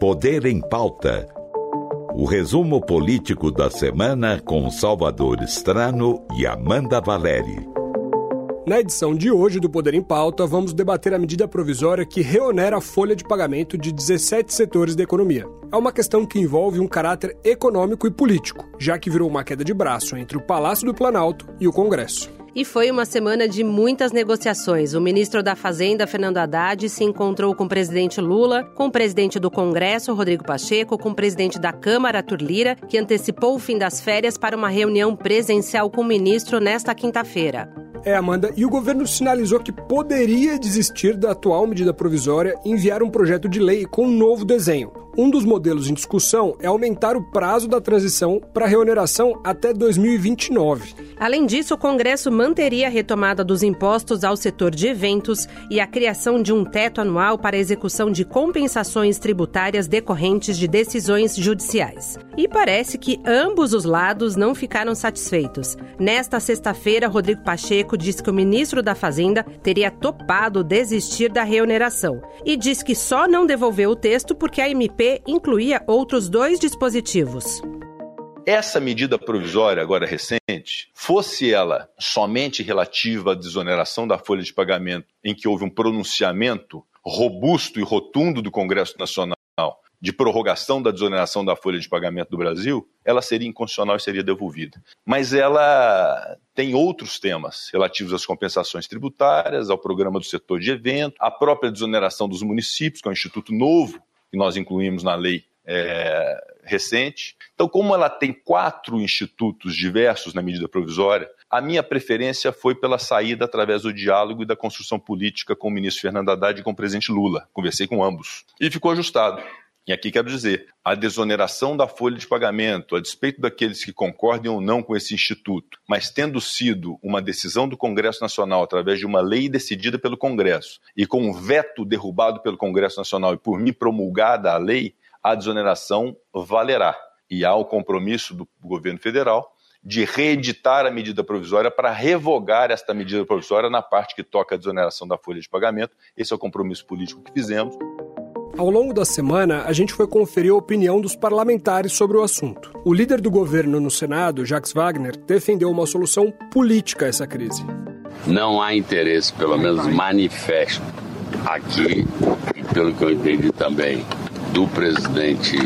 Poder em Pauta. O resumo político da semana com Salvador Estrano e Amanda Valeri. Na edição de hoje do Poder em Pauta, vamos debater a medida provisória que reonera a folha de pagamento de 17 setores da economia. É uma questão que envolve um caráter econômico e político, já que virou uma queda de braço entre o Palácio do Planalto e o Congresso. E foi uma semana de muitas negociações. O ministro da Fazenda, Fernando Haddad, se encontrou com o presidente Lula, com o presidente do Congresso, Rodrigo Pacheco, com o presidente da Câmara, Arthur Lira, que antecipou o fim das férias para uma reunião presencial com o ministro nesta quinta-feira. É, Amanda, e o governo sinalizou que poderia desistir da atual medida provisória e enviar um projeto de lei com um novo desenho. Um dos modelos em discussão é aumentar o prazo da transição para reoneração até 2029. Além disso, o Congresso manteria a retomada dos impostos ao setor de eventos e a criação de um teto anual para a execução de compensações tributárias decorrentes de decisões judiciais. E parece que ambos os lados não ficaram satisfeitos. Nesta sexta-feira, Rodrigo Pacheco disse que o ministro da Fazenda teria topado desistir da reoneração e disse que só não devolveu o texto porque a MP incluía outros dois dispositivos. Essa medida provisória, agora recente, fosse ela somente relativa à desoneração da folha de pagamento, em que houve um pronunciamento robusto e rotundo do Congresso Nacional de prorrogação da desoneração da folha de pagamento do Brasil, ela seria inconstitucional e seria devolvida. Mas ela tem outros temas relativos às compensações tributárias, ao programa do setor de evento, à própria desoneração dos municípios, que é um instituto novo que nós incluímos na lei é, recente. Então, como ela tem quatro institutos diversos na medida provisória, a minha preferência foi pela saída através do diálogo e da construção política com o ministro Fernando Haddad e com o presidente Lula. Conversei com ambos. E ficou ajustado. E aqui quero dizer, a desoneração da folha de pagamento, a despeito daqueles que concordem ou não com esse instituto, mas tendo sido uma decisão do Congresso Nacional através de uma lei decidida pelo Congresso e com um veto derrubado pelo Congresso Nacional e por mim promulgada a lei, a desoneração valerá. E há o compromisso do governo federal de reeditar a medida provisória para revogar esta medida provisória na parte que toca a desoneração da folha de pagamento. Esse é o compromisso político que fizemos. Ao longo da semana, a gente foi conferir a opinião dos parlamentares sobre o assunto. O líder do governo no Senado, Jacques Wagner, defendeu uma solução política a essa crise. Não há interesse, pelo menos manifesto, aqui, e pelo que eu entendi também, do presidente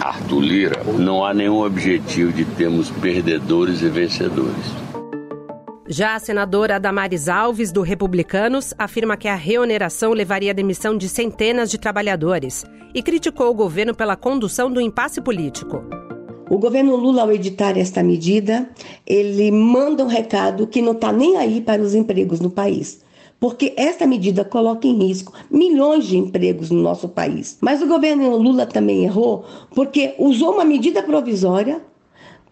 Arthur Lira, não há nenhum objetivo de termos perdedores e vencedores. Já a senadora Damares Alves, do Republicanos, afirma que a reoneração levaria à demissão de centenas de trabalhadores e criticou o governo pela condução do impasse político. O governo Lula, ao editar esta medida, ele manda um recado que não está nem aí para os empregos no país. Porque esta medida coloca em risco milhões de empregos no nosso país. Mas o governo Lula também errou porque usou uma medida provisória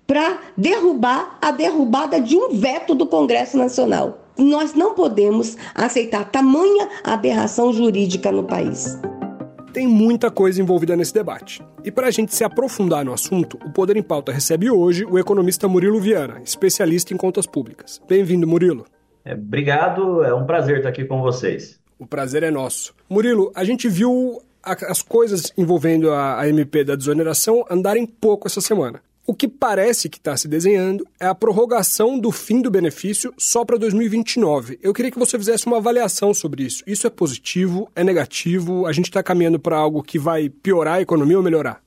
para derrubar a derrubada de um veto do Congresso Nacional. Nós não podemos aceitar tamanha aberração jurídica no país. Tem muita coisa envolvida nesse debate. E para a gente se aprofundar no assunto, o Poder em Pauta recebe hoje o economista Murilo Viana, especialista em contas públicas. Bem-vindo, Murilo. É, obrigado, é um prazer estar aqui com vocês. O prazer é nosso. Murilo, a gente viu as coisas envolvendo a MP da desoneração andarem pouco essa semana. O que parece que está se desenhando é a prorrogação do fim do benefício só para 2029. Eu queria que você fizesse uma avaliação sobre isso. Isso é positivo? É negativo? A gente está caminhando para algo que vai piorar a economia ou melhorar?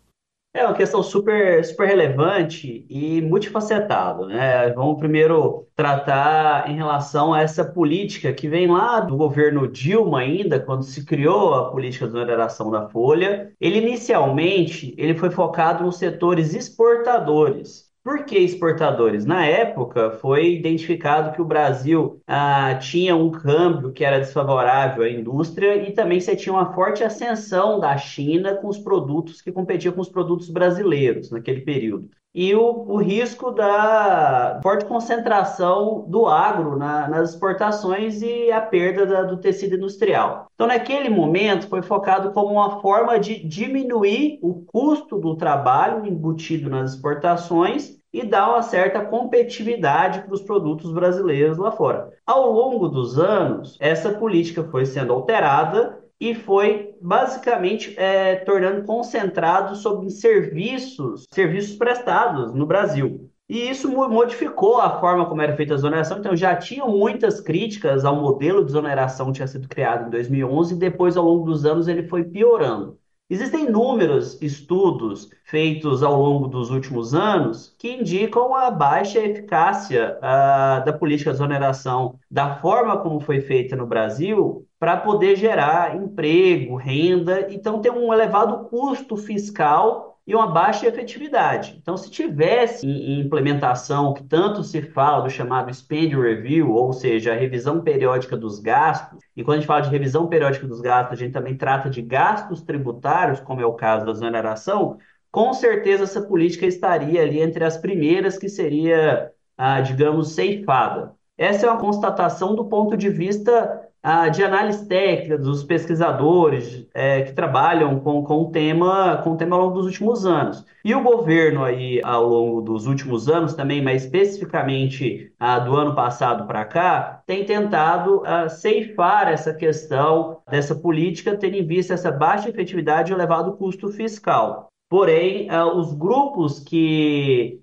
É uma questão super, super relevante e multifacetado, né? Vamos primeiro tratar em relação a essa política que vem lá do governo Dilma ainda, quando se criou a política de oneração da folha. Ele inicialmente ele foi focado nos setores exportadores. Por que exportadores? Na época, foi identificado que o Brasil ah, tinha um câmbio que era desfavorável à indústria e também você tinha uma forte ascensão da China com os produtos que competiam com os produtos brasileiros naquele período. E o, o risco da forte concentração do agro na, nas exportações e a perda da, do tecido industrial. Então, naquele momento, foi focado como uma forma de diminuir o custo do trabalho embutido nas exportações e dá uma certa competitividade para os produtos brasileiros lá fora. Ao longo dos anos, essa política foi sendo alterada e foi basicamente é, tornando concentrado sobre serviços, serviços prestados no Brasil. E isso modificou a forma como era feita a exoneração. Então, já tinham muitas críticas ao modelo de exoneração que tinha sido criado em 2011, e depois, ao longo dos anos, ele foi piorando. Existem inúmeros estudos feitos ao longo dos últimos anos que indicam a baixa eficácia uh, da política de exoneração, da forma como foi feita no Brasil, para poder gerar emprego, renda, então tem um elevado custo fiscal e uma baixa efetividade. Então, se tivesse em implementação que tanto se fala do chamado spend review, ou seja, a revisão periódica dos gastos, e quando a gente fala de revisão periódica dos gastos, a gente também trata de gastos tributários, como é o caso da exoneração, com certeza essa política estaria ali entre as primeiras que seria, ah, digamos, ceifada. Essa é uma constatação do ponto de vista de análise técnica dos pesquisadores é, que trabalham com, com, o tema, com o tema ao longo dos últimos anos. E o governo aí, ao longo dos últimos anos também, mas especificamente ah, do ano passado para cá, tem tentado ah, ceifar essa questão dessa política, tendo em vista essa baixa efetividade e elevado custo fiscal. Porém, ah, os grupos que,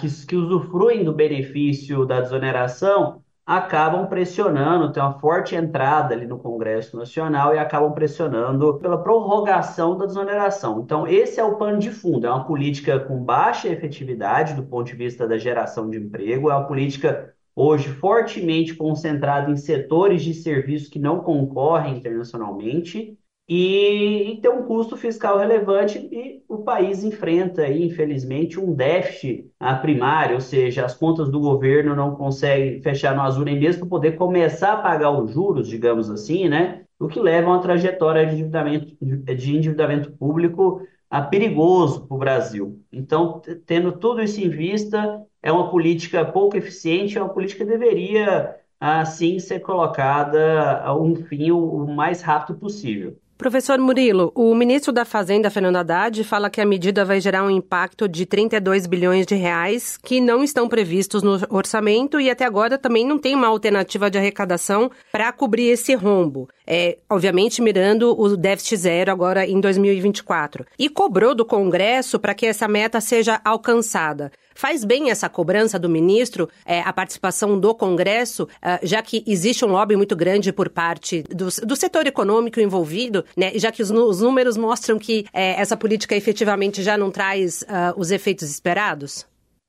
que, que usufruem do benefício da desoneração acabam pressionando, tem uma forte entrada ali no Congresso Nacional e acabam pressionando pela prorrogação da desoneração. Então, esse é o pano de fundo, é uma política com baixa efetividade do ponto de vista da geração de emprego, é uma política hoje fortemente concentrada em setores de serviços que não concorrem internacionalmente e, e tem um custo fiscal relevante e o país enfrenta, aí, infelizmente, um déficit primário, ou seja, as contas do governo não conseguem fechar no azul nem mesmo para poder começar a pagar os juros, digamos assim, né? O que leva a uma trajetória de endividamento, de endividamento público a perigoso para o Brasil. Então, tendo tudo isso em vista, é uma política pouco eficiente, é uma política que deveria, assim, ser colocada a um fim o mais rápido possível. Professor Murilo, o ministro da Fazenda, Fernando Haddad, fala que a medida vai gerar um impacto de 32 bilhões de reais que não estão previstos no orçamento e até agora também não tem uma alternativa de arrecadação para cobrir esse rombo. É, obviamente mirando o déficit zero agora em 2024. E cobrou do Congresso para que essa meta seja alcançada. Faz bem essa cobrança do ministro, é, a participação do Congresso, é, já que existe um lobby muito grande por parte do, do setor econômico envolvido, né, já que os, os números mostram que é, essa política efetivamente já não traz os efeitos esperados?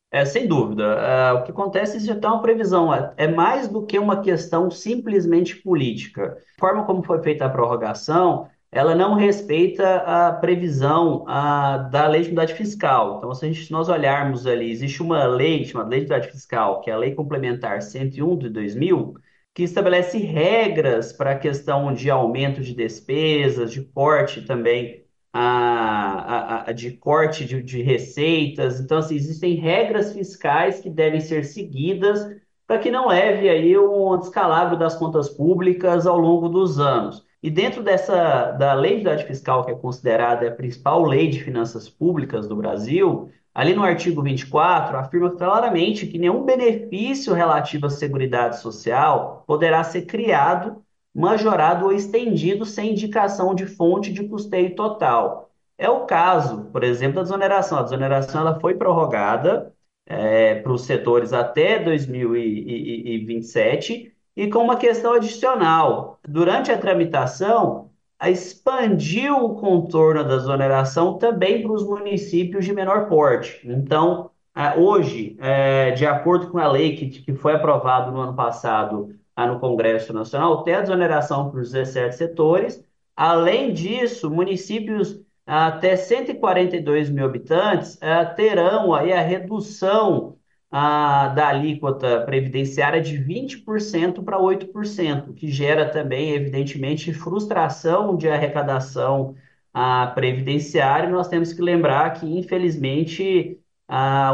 É, sem dúvida. O que acontece é já tem uma previsão. É, é mais do que uma questão simplesmente política. A forma como foi feita a prorrogação ela não respeita a previsão a, da lei de unidade fiscal. Então, se a gente, nós olharmos ali, existe uma lei chamada Lei de Unidade Fiscal, que é a Lei Complementar 101 de 2000, que estabelece regras para a questão de aumento de despesas, de corte também, a, a, a de corte de, de receitas. Então, assim, existem regras fiscais que devem ser seguidas para que não leve aí um descalabro das contas públicas ao longo dos anos. E dentro dessa da lei de idade fiscal, que é considerada a principal lei de finanças públicas do Brasil, ali no artigo 24, afirma claramente que nenhum benefício relativo à Seguridade Social poderá ser criado, majorado ou estendido sem indicação de fonte de custeio total. É o caso, por exemplo, da desoneração. A desoneração ela foi prorrogada é, para os setores até 2027 e com uma questão adicional. Durante a tramitação, expandiu o contorno da exoneração também para os municípios de menor porte. Então, hoje, é, de acordo com a lei que, foi aprovada no ano passado no Congresso Nacional, tem a desoneração para os 17 setores. Além disso, municípios até 142 mil habitantes é, terão aí a redução da alíquota previdenciária de 20% para 8%, que gera também, evidentemente, frustração de arrecadação a, previdenciária. Nós temos que lembrar que, infelizmente,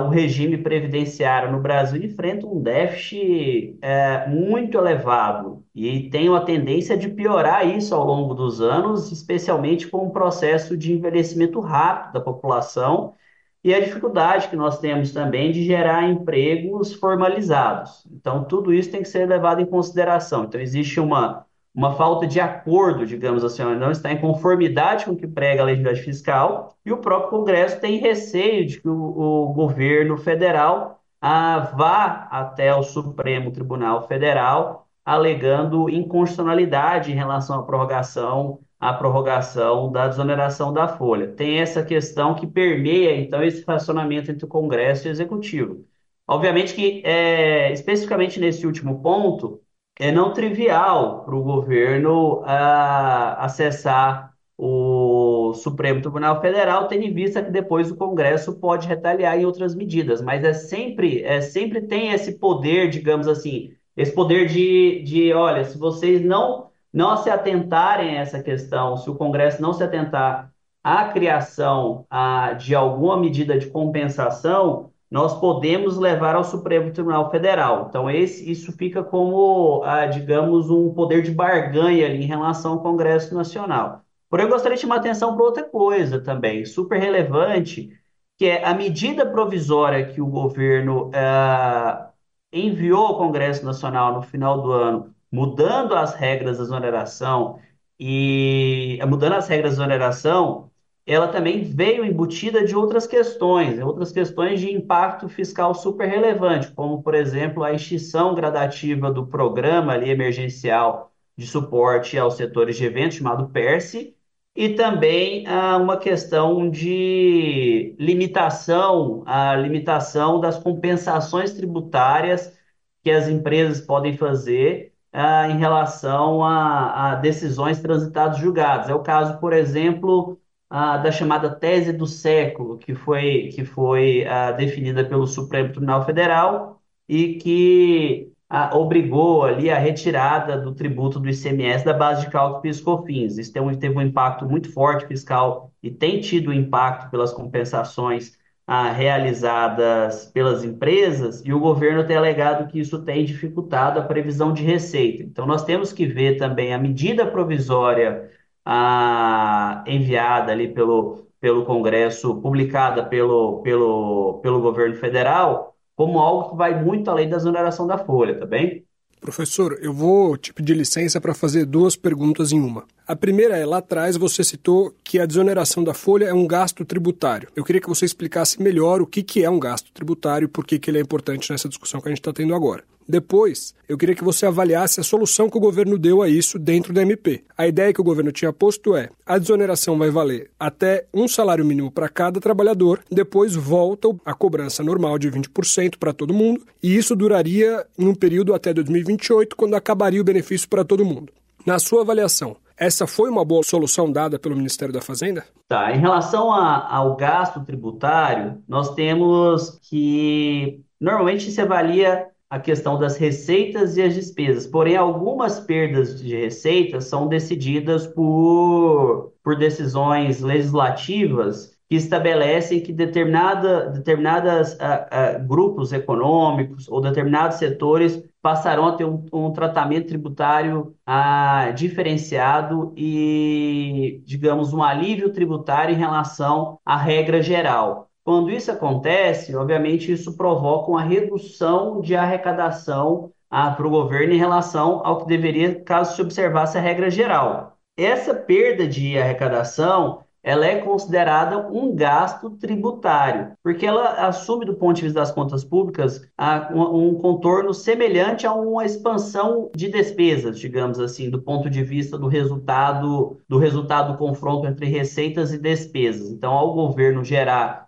o regime previdenciário no Brasil enfrenta um déficit é, muito elevado e tem uma tendência de piorar isso ao longo dos anos, especialmente com o processo de envelhecimento rápido da população e a dificuldade que nós temos também de gerar empregos formalizados. Então, tudo isso tem que ser levado em consideração. Então, existe uma, uma falta de acordo, digamos assim, não está em conformidade com o que prega a legislação fiscal, e o próprio Congresso tem receio de que o, o governo federal ah, vá até o Supremo Tribunal Federal alegando inconstitucionalidade em relação à prorrogação, à prorrogação da desoneração da folha. Tem essa questão que permeia, então, esse relacionamento entre o Congresso e o Executivo. Obviamente que, é, especificamente nesse último ponto, é não trivial para o governo uh, acessar o Supremo Tribunal Federal, tendo em vista que depois o Congresso pode retaliar em outras medidas, mas é sempre, é sempre tem esse poder, digamos assim, esse poder de, de olha, se vocês não não se atentarem a essa questão, se o Congresso não se atentar à criação a, de alguma medida de compensação, nós podemos levar ao Supremo Tribunal Federal. Então, esse, isso fica como, ah, digamos, um poder de barganha ali em relação ao Congresso Nacional. Porém, eu gostaria de chamar atenção para outra coisa também, super relevante, que é a medida provisória que o governo ah, enviou ao Congresso Nacional no final do ano, mudando as regras da exoneração e mudando as regras da exoneração ela também veio embutida de outras questões, outras questões de impacto fiscal super relevante, como, por exemplo, a extinção gradativa do programa ali, emergencial de suporte aos setores de eventos, chamado PERSE, e também ah, uma questão de limitação, a limitação das compensações tributárias que as empresas podem fazer ah, em relação a, a decisões transitadas julgadas. É o caso, por exemplo, da chamada tese do século, que foi, que foi definida pelo Supremo Tribunal Federal e que obrigou ali a retirada do tributo do ICMS da base de cálculo PIS/COFINS. Isso teve um impacto muito forte fiscal e tem tido impacto pelas compensações realizadas pelas empresas, e o governo tem alegado que isso tem dificultado a previsão de receita. Então, nós temos que ver também a medida provisória a, enviada ali pelo, pelo Congresso, publicada pelo, pelo, pelo governo federal, como algo que vai muito além da exoneração da folha, tá bem? Professor, eu vou te pedir licença para fazer duas perguntas em uma. A primeira é, lá atrás você citou que a desoneração da folha é um gasto tributário. Eu queria que você explicasse melhor o que, que é um gasto tributário e por que, que ele é importante nessa discussão que a gente está tendo agora. Depois, eu queria que você avaliasse a solução que o governo deu a isso dentro da MP. A ideia que o governo tinha posto é: a desoneração vai valer até um salário mínimo para cada trabalhador, depois volta a cobrança normal de 20% para todo mundo, e isso duraria em um período até 2028, quando acabaria o benefício para todo mundo. Na sua avaliação, essa foi uma boa solução dada pelo Ministério da Fazenda? Tá. Em relação a, ao gasto tributário, nós temos que normalmente se avalia a questão das receitas e as despesas. Porém, algumas perdas de receitas são decididas por, por decisões legislativas que estabelecem que determinada, determinadas uh, uh, grupos econômicos ou determinados setores passarão a ter um, um tratamento tributário uh, diferenciado e, digamos, um alívio tributário em relação à regra geral. Quando isso acontece, obviamente, isso provoca uma redução de arrecadação ah, para o governo em relação ao que deveria caso se observasse a regra geral. Essa perda de arrecadação ela é considerada um gasto tributário, porque ela assume, do ponto de vista das contas públicas, um contorno semelhante a uma expansão de despesas, digamos assim, do ponto de vista do resultado do resultado do confronto entre receitas e despesas. Então, ao governo gerar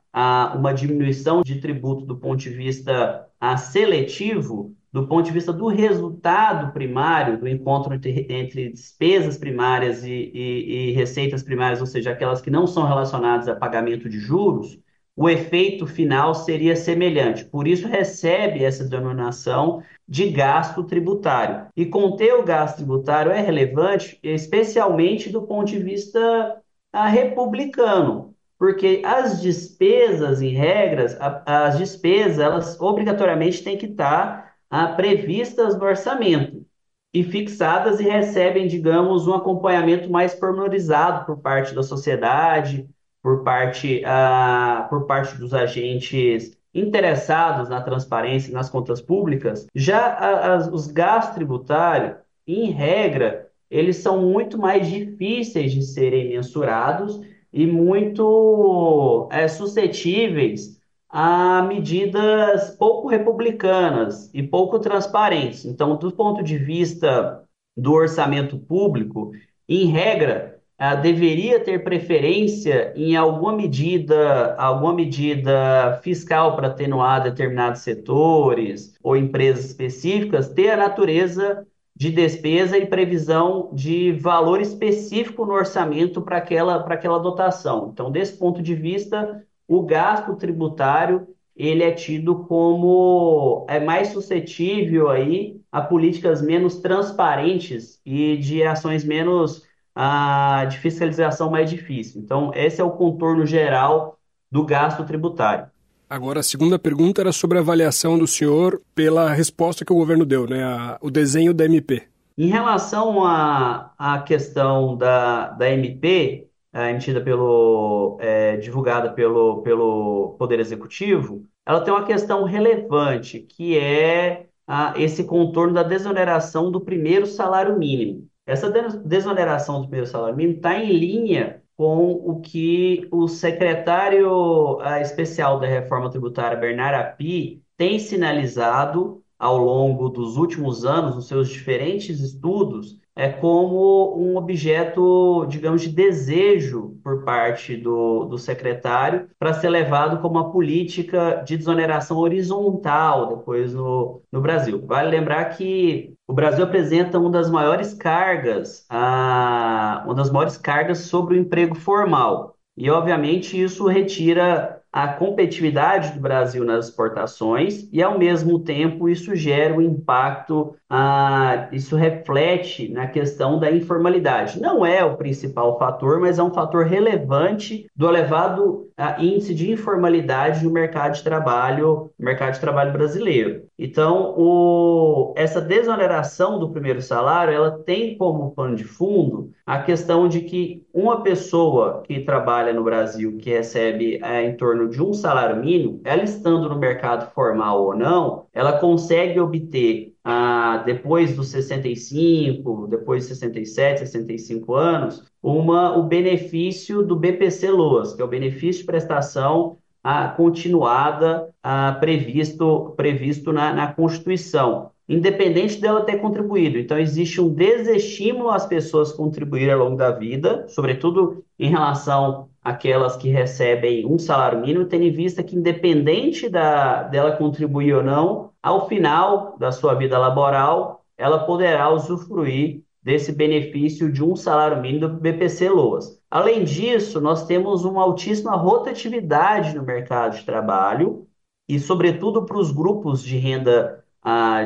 uma diminuição de tributo do ponto de vista seletivo, do ponto de vista do resultado primário, do encontro entre, entre despesas primárias e, e, e, receitas primárias, ou seja, aquelas que não são relacionadas a pagamento de juros, o efeito final seria semelhante. Por isso, recebe essa denominação de gasto tributário. E conter o gasto tributário é relevante, especialmente do ponto de vista republicano, porque as despesas, em regras, as despesas, elas obrigatoriamente têm que estar a, previstas no orçamento e fixadas e recebem, digamos, um acompanhamento mais pormenorizado por parte da sociedade, por parte, a, por parte dos agentes interessados na transparência e nas contas públicas. Já os gastos tributários, em regra, eles são muito mais difíceis de serem mensurados e muito é, suscetíveis a medidas pouco republicanas e pouco transparentes. Então, do ponto de vista do orçamento público, em regra, deveria ter preferência em alguma medida, alguma medida fiscal para atenuar determinados setores ou empresas específicas, ter a natureza de despesa e previsão de valor específico no orçamento para aquela, aquela dotação. Então, desse ponto de vista, o gasto tributário ele é tido como é mais suscetível aí a políticas menos transparentes e de ações menos ah, de fiscalização mais difícil. Então, esse é o contorno geral do gasto tributário. Agora, a segunda pergunta era sobre a avaliação do senhor pela resposta que o governo deu, né? A, o desenho da MP. Em relação à, à questão da, da MP, é, emitida pelo, é, divulgada pelo, pelo Poder Executivo, ela tem uma questão relevante, que é a, esse contorno da desoneração do primeiro salário mínimo. Essa desoneração do primeiro salário mínimo está em linha com o que o secretário uh, especial da reforma tributária, Bernardo Api, tem sinalizado ao longo dos últimos anos, nos seus diferentes estudos, é como um objeto, digamos, de desejo por parte do, do secretário para ser levado como uma política de desoneração horizontal depois no, no Brasil. Vale lembrar que o Brasil apresenta uma das maiores cargas, a, uma das maiores cargas sobre o emprego formal. E, obviamente, isso retira a competitividade do Brasil nas exportações e, ao mesmo tempo, isso gera um impacto, ah, isso reflete na questão da informalidade. Não é o principal fator, mas é um fator relevante do elevado ah, índice de informalidade no mercado de trabalho, mercado de trabalho brasileiro. Então, o, essa desoneração do primeiro salário, ela tem como pano de fundo a questão de que uma pessoa que trabalha no Brasil, que recebe é, em torno de um salário mínimo, ela estando no mercado formal ou não, ela consegue obter, ah, depois dos 65, depois de 67, 65 anos, uma, o benefício do BPC Loas, que é o benefício de prestação ah, continuada ah, previsto, previsto na, na Constituição independente dela ter contribuído. Então, existe um desestímulo às pessoas contribuírem ao longo da vida, sobretudo em relação àquelas que recebem um salário mínimo, tendo em vista que, independente da, dela contribuir ou não, ao final da sua vida laboral, ela poderá usufruir desse benefício de um salário mínimo do BPC Loas. Além disso, nós temos uma altíssima rotatividade no mercado de trabalho e, sobretudo, para os grupos de renda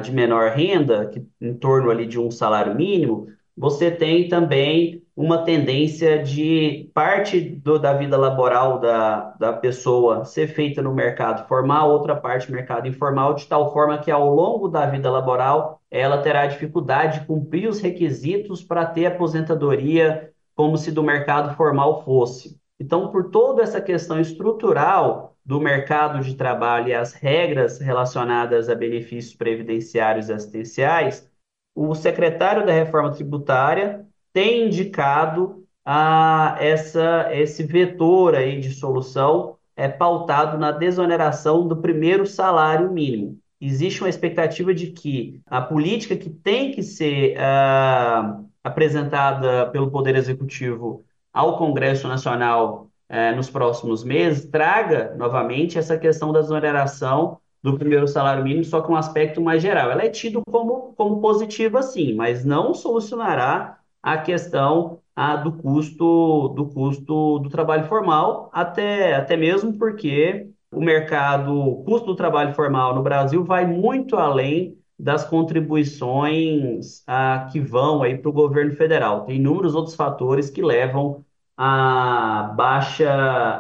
de menor renda, que em torno ali de um salário mínimo, você tem também uma tendência de parte do, da vida laboral da, da pessoa ser feita no mercado formal, outra parte no mercado informal, de tal forma que ao longo da vida laboral ela terá dificuldade de cumprir os requisitos para ter aposentadoria como se do mercado formal fosse. Então, por toda essa questão estrutural, do mercado de trabalho e as regras relacionadas a benefícios previdenciários e assistenciais, o secretário da Reforma Tributária tem indicado a essa, esse vetor aí de solução é pautado na desoneração do primeiro salário mínimo. Existe uma expectativa de que a política que tem que ser uh, apresentada pelo Poder Executivo ao Congresso Nacional é, nos próximos meses, traga novamente essa questão da exoneração do primeiro salário mínimo, só com um aspecto mais geral. Ela é tido como, como positiva, sim, mas não solucionará a questão a, do custo do custo do trabalho formal, até, até mesmo porque o mercado, o custo do trabalho formal no Brasil vai muito além das contribuições a, que vão aí para o governo federal. Tem inúmeros outros fatores que levam a baixa,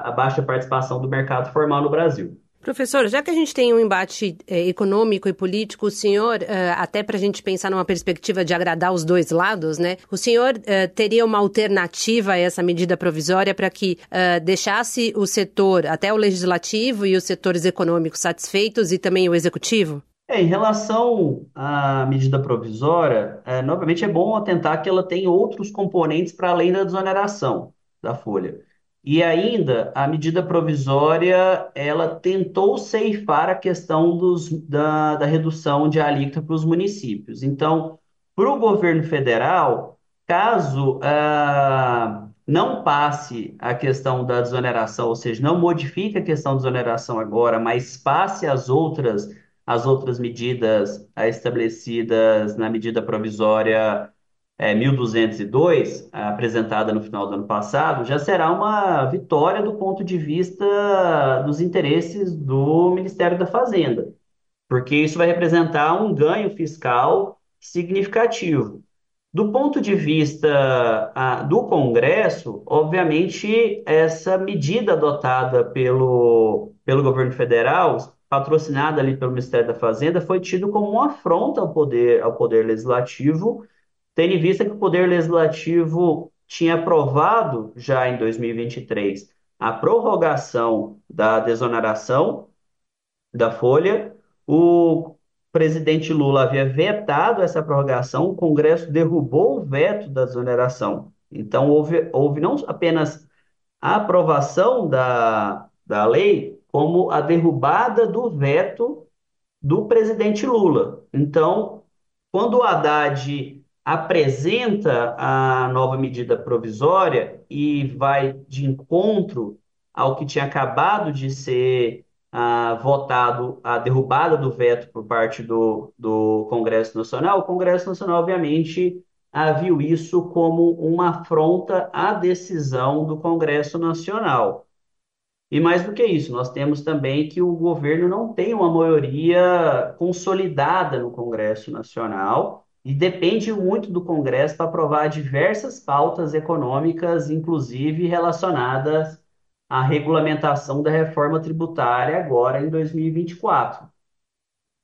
a baixa participação do mercado formal no Brasil. Professor, já que a gente tem um embate é, econômico e político, o senhor, é, até para a gente pensar numa perspectiva de agradar os dois lados, né? O senhor é, teria uma alternativa a essa medida provisória para que deixasse o setor, até o legislativo e os setores econômicos satisfeitos e também o executivo? É, em relação à medida provisória, novamente é bom atentar que ela tem outros componentes para além da desoneração da folha. E ainda, a medida provisória, ela tentou ceifar a questão dos, da, da redução de alíquota para os municípios. Então, para o governo federal, caso ah, não passe a questão da desoneração, ou seja, não modifique a questão da desoneração agora, mas passe as outras as outras medidas estabelecidas na medida provisória é, 1202, apresentada no final do ano passado, já será uma vitória do ponto de vista dos interesses do Ministério da Fazenda, porque isso vai representar um ganho fiscal significativo. Do ponto de vista a, do Congresso, obviamente, essa medida adotada pelo, pelo governo federal patrocinada ali pelo Ministério da Fazenda, foi tido como uma afronta ao poder, ao poder legislativo, tendo em vista que o poder legislativo tinha aprovado já em 2023 a prorrogação da desoneração da folha. O presidente Lula havia vetado essa prorrogação, o Congresso derrubou o veto da desoneração. Então, houve, houve não apenas a aprovação da, da lei, como a derrubada do veto do presidente Lula. Então, quando o Haddad apresenta a nova medida provisória e vai de encontro ao que tinha acabado de ser ah, votado a derrubada do veto por parte do, do Congresso Nacional, o Congresso Nacional, obviamente, ah, viu isso como uma afronta à decisão do Congresso Nacional. E mais do que isso, nós temos também que o governo não tem uma maioria consolidada no Congresso Nacional e depende muito do Congresso para aprovar diversas pautas econômicas, inclusive relacionadas à regulamentação da reforma tributária agora em 2024.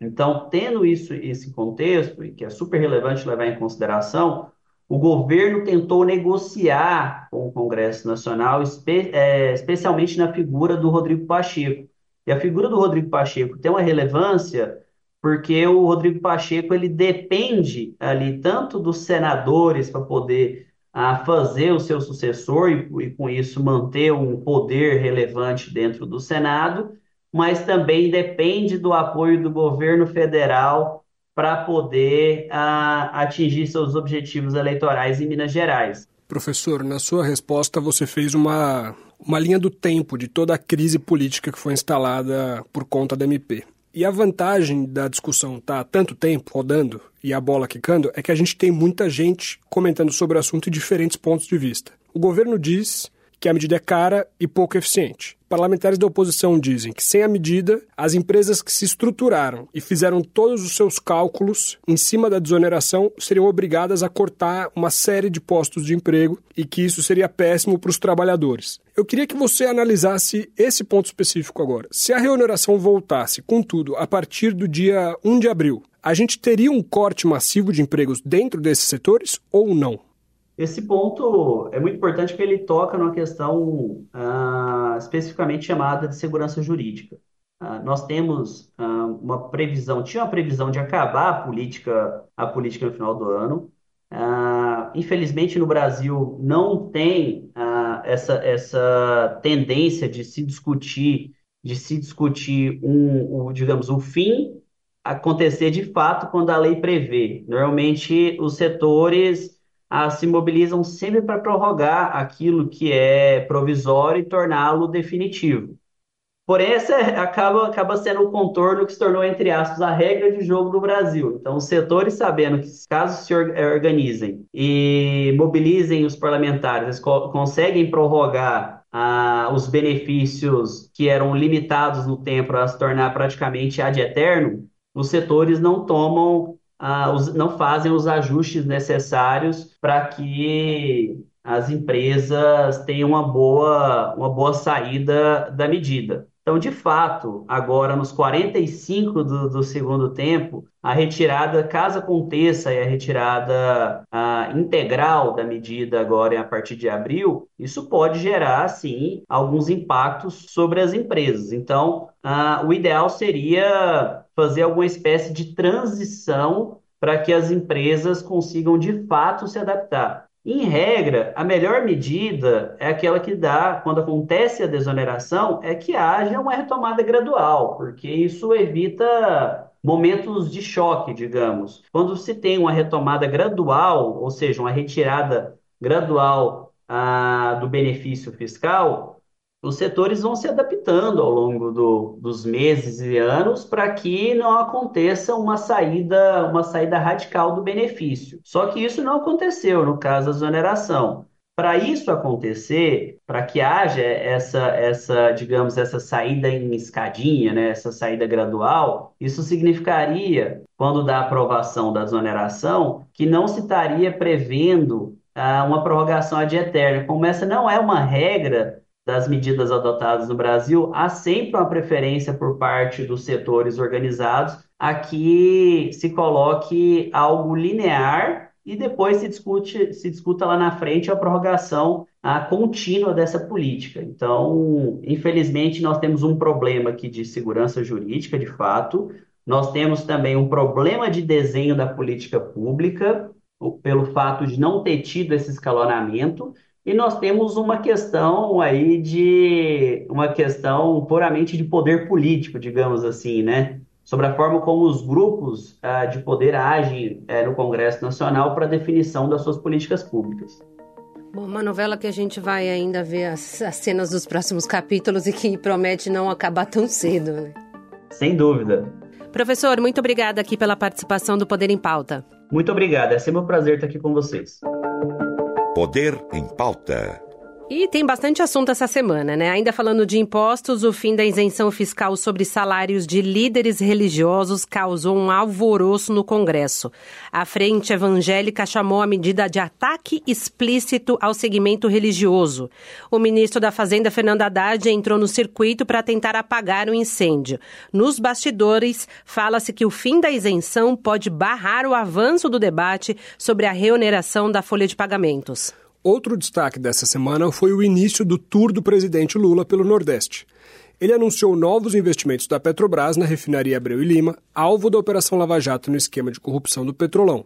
Então, tendo isso, esse contexto, e que é super relevante levar em consideração, o governo tentou negociar com o Congresso Nacional, espe é, especialmente na figura do Rodrigo Pacheco. E a figura do Rodrigo Pacheco tem uma relevância porque o Rodrigo Pacheco ele depende ali tanto dos senadores para poder a fazer o seu sucessor e, e, com isso manter um poder relevante dentro do Senado, mas também depende do apoio do governo federal para poder a, atingir seus objetivos eleitorais em Minas Gerais. Professor, na sua resposta você fez uma, uma linha do tempo de toda a crise política que foi instalada por conta da MP. E a vantagem da discussão estar tá tanto tempo rodando e a bola quicando é que a gente tem muita gente comentando sobre o assunto em diferentes pontos de vista. O governo diz que a medida é cara e pouco eficiente. Parlamentares da oposição dizem que, sem a medida, as empresas que se estruturaram e fizeram todos os seus cálculos em cima da desoneração seriam obrigadas a cortar uma série de postos de emprego e que isso seria péssimo para os trabalhadores. Eu queria que você analisasse esse ponto específico agora. Se a reoneração voltasse, contudo, a partir do dia 1 de abril, a gente teria um corte massivo de empregos dentro desses setores ou não? Esse ponto é muito importante porque ele toca numa questão ah, especificamente chamada de segurança jurídica. Ah, nós temos ah, uma previsão, tinha uma previsão de acabar a política, a política no final do ano. Infelizmente, no Brasil não tem essa, essa tendência de se discutir, de se discutir um, um, digamos, o fim acontecer de fato quando a lei prevê. Normalmente, os setores ah, se mobilizam sempre para prorrogar aquilo que é provisório e torná-lo definitivo. Porém, essa acaba, acaba sendo o contorno que se tornou, entre aspas, a regra de jogo do Brasil. Então, os setores sabendo que, caso se organizem e mobilizem os parlamentares, eles co conseguem prorrogar ah, os benefícios que eram limitados no tempo para se tornar praticamente ad eterno, os setores não tomam ah, os, não fazem os ajustes necessários para que as empresas tenham uma boa, uma boa saída da medida. Então, de fato, agora nos 45 do, do segundo tempo, a retirada, caso aconteça a retirada a, integral da medida agora a partir de abril, isso pode gerar, sim, alguns impactos sobre as empresas. Então, a, o ideal seria fazer alguma espécie de transição para que as empresas consigam de fato se adaptar. Em regra, a melhor medida é aquela que dá, quando acontece a desoneração, é que haja uma retomada gradual, porque isso evita momentos de choque, digamos. Quando se tem uma retomada gradual, ou seja, uma retirada gradual ah, do benefício fiscal, os setores vão se adaptando ao longo do, dos meses e anos para que não aconteça uma saída, uma saída radical do benefício. Só que isso não aconteceu no caso da exoneração. Para isso acontecer, para que haja essa, essa, digamos, essa saída em escadinha, né, essa saída gradual, isso significaria, quando da aprovação da exoneração, que não se estaria prevendo ah, uma prorrogação ad eterna. Como essa não é uma regra das medidas adotadas no Brasil, há sempre uma preferência por parte dos setores organizados a que se coloque algo linear e depois se discute se discuta lá na frente a prorrogação a contínua dessa política. Então, infelizmente, nós temos um problema aqui de segurança jurídica, de fato. Nós temos também um problema de desenho da política pública, pelo fato de não ter tido esse escalonamento, e nós temos uma questão aí de uma questão puramente de poder político, digamos assim, né? Sobre a forma como os grupos uh, de poder agem uh, no Congresso Nacional para definição das suas políticas públicas. Bom, uma novela que a gente vai ainda ver as, as cenas dos próximos capítulos e que promete não acabar tão cedo, né? Sem dúvida. Professor, muito obrigada aqui pela participação do Poder em Pauta. Muito obrigado, é sempre um prazer estar aqui com vocês. Poder em Pauta. E tem bastante assunto essa semana, né? Ainda falando de impostos, o fim da isenção fiscal sobre salários de líderes religiosos causou um alvoroço no Congresso. A Frente Evangélica chamou a medida de ataque explícito ao segmento religioso. O ministro da Fazenda, Fernando Haddad, entrou no circuito para tentar apagar o incêndio. Nos bastidores, fala-se que o fim da isenção pode barrar o avanço do debate sobre a reoneração da folha de pagamentos. Outro destaque dessa semana foi o início do tour do presidente Lula pelo Nordeste. Ele anunciou novos investimentos da Petrobras na refinaria Abreu e Lima, alvo da Operação Lava Jato no esquema de corrupção do Petrolão,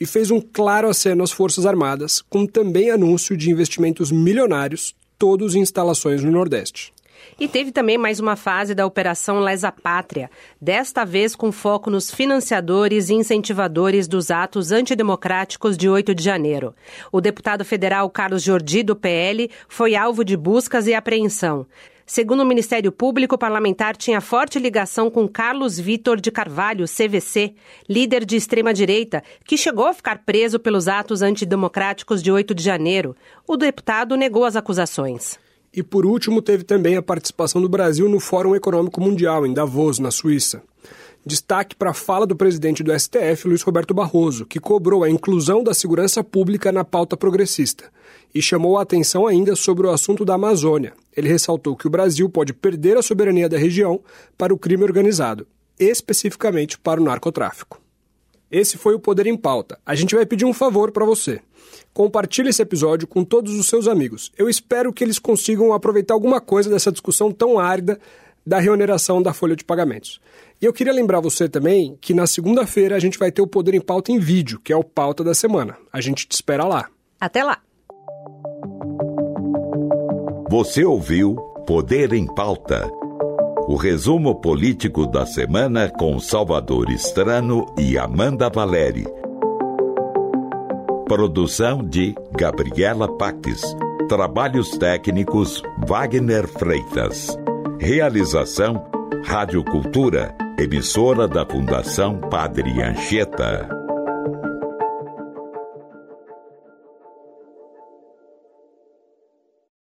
e fez um claro aceno às Forças Armadas, com também anúncio de investimentos milionários, todos em instalações no Nordeste. E teve também mais uma fase da Operação Lesa Pátria, desta vez com foco nos financiadores e incentivadores dos atos antidemocráticos de 8 de janeiro. O deputado federal Carlos Jordi, do PL, foi alvo de buscas e apreensão. Segundo o Ministério Público, o parlamentar tinha forte ligação com Carlos Vitor de Carvalho, CVC, líder de extrema-direita, que chegou a ficar preso pelos atos antidemocráticos de 8 de janeiro. O deputado negou as acusações. E por último, teve também a participação do Brasil no Fórum Econômico Mundial, em Davos, na Suíça. Destaque para a fala do presidente do STF, Luiz Roberto Barroso, que cobrou a inclusão da segurança pública na pauta progressista e chamou a atenção ainda sobre o assunto da Amazônia. Ele ressaltou que o Brasil pode perder a soberania da região para o crime organizado, especificamente para o narcotráfico. Esse foi o Poder em Pauta. A gente vai pedir um favor para você. Compartilhe esse episódio com todos os seus amigos. Eu espero que eles consigam aproveitar alguma coisa dessa discussão tão árida da reoneração da folha de pagamentos. E eu queria lembrar você também que na segunda-feira a gente vai ter o Poder em Pauta em vídeo, que é o pauta da semana. A gente te espera lá. Até lá. Você ouviu Poder em Pauta. O resumo político da semana com Salvador Estrano e Amanda Valeri. Produção de Gabriela Paques. Trabalhos técnicos Wagner Freitas. Realização Rádio Cultura, emissora da Fundação Padre Anchieta.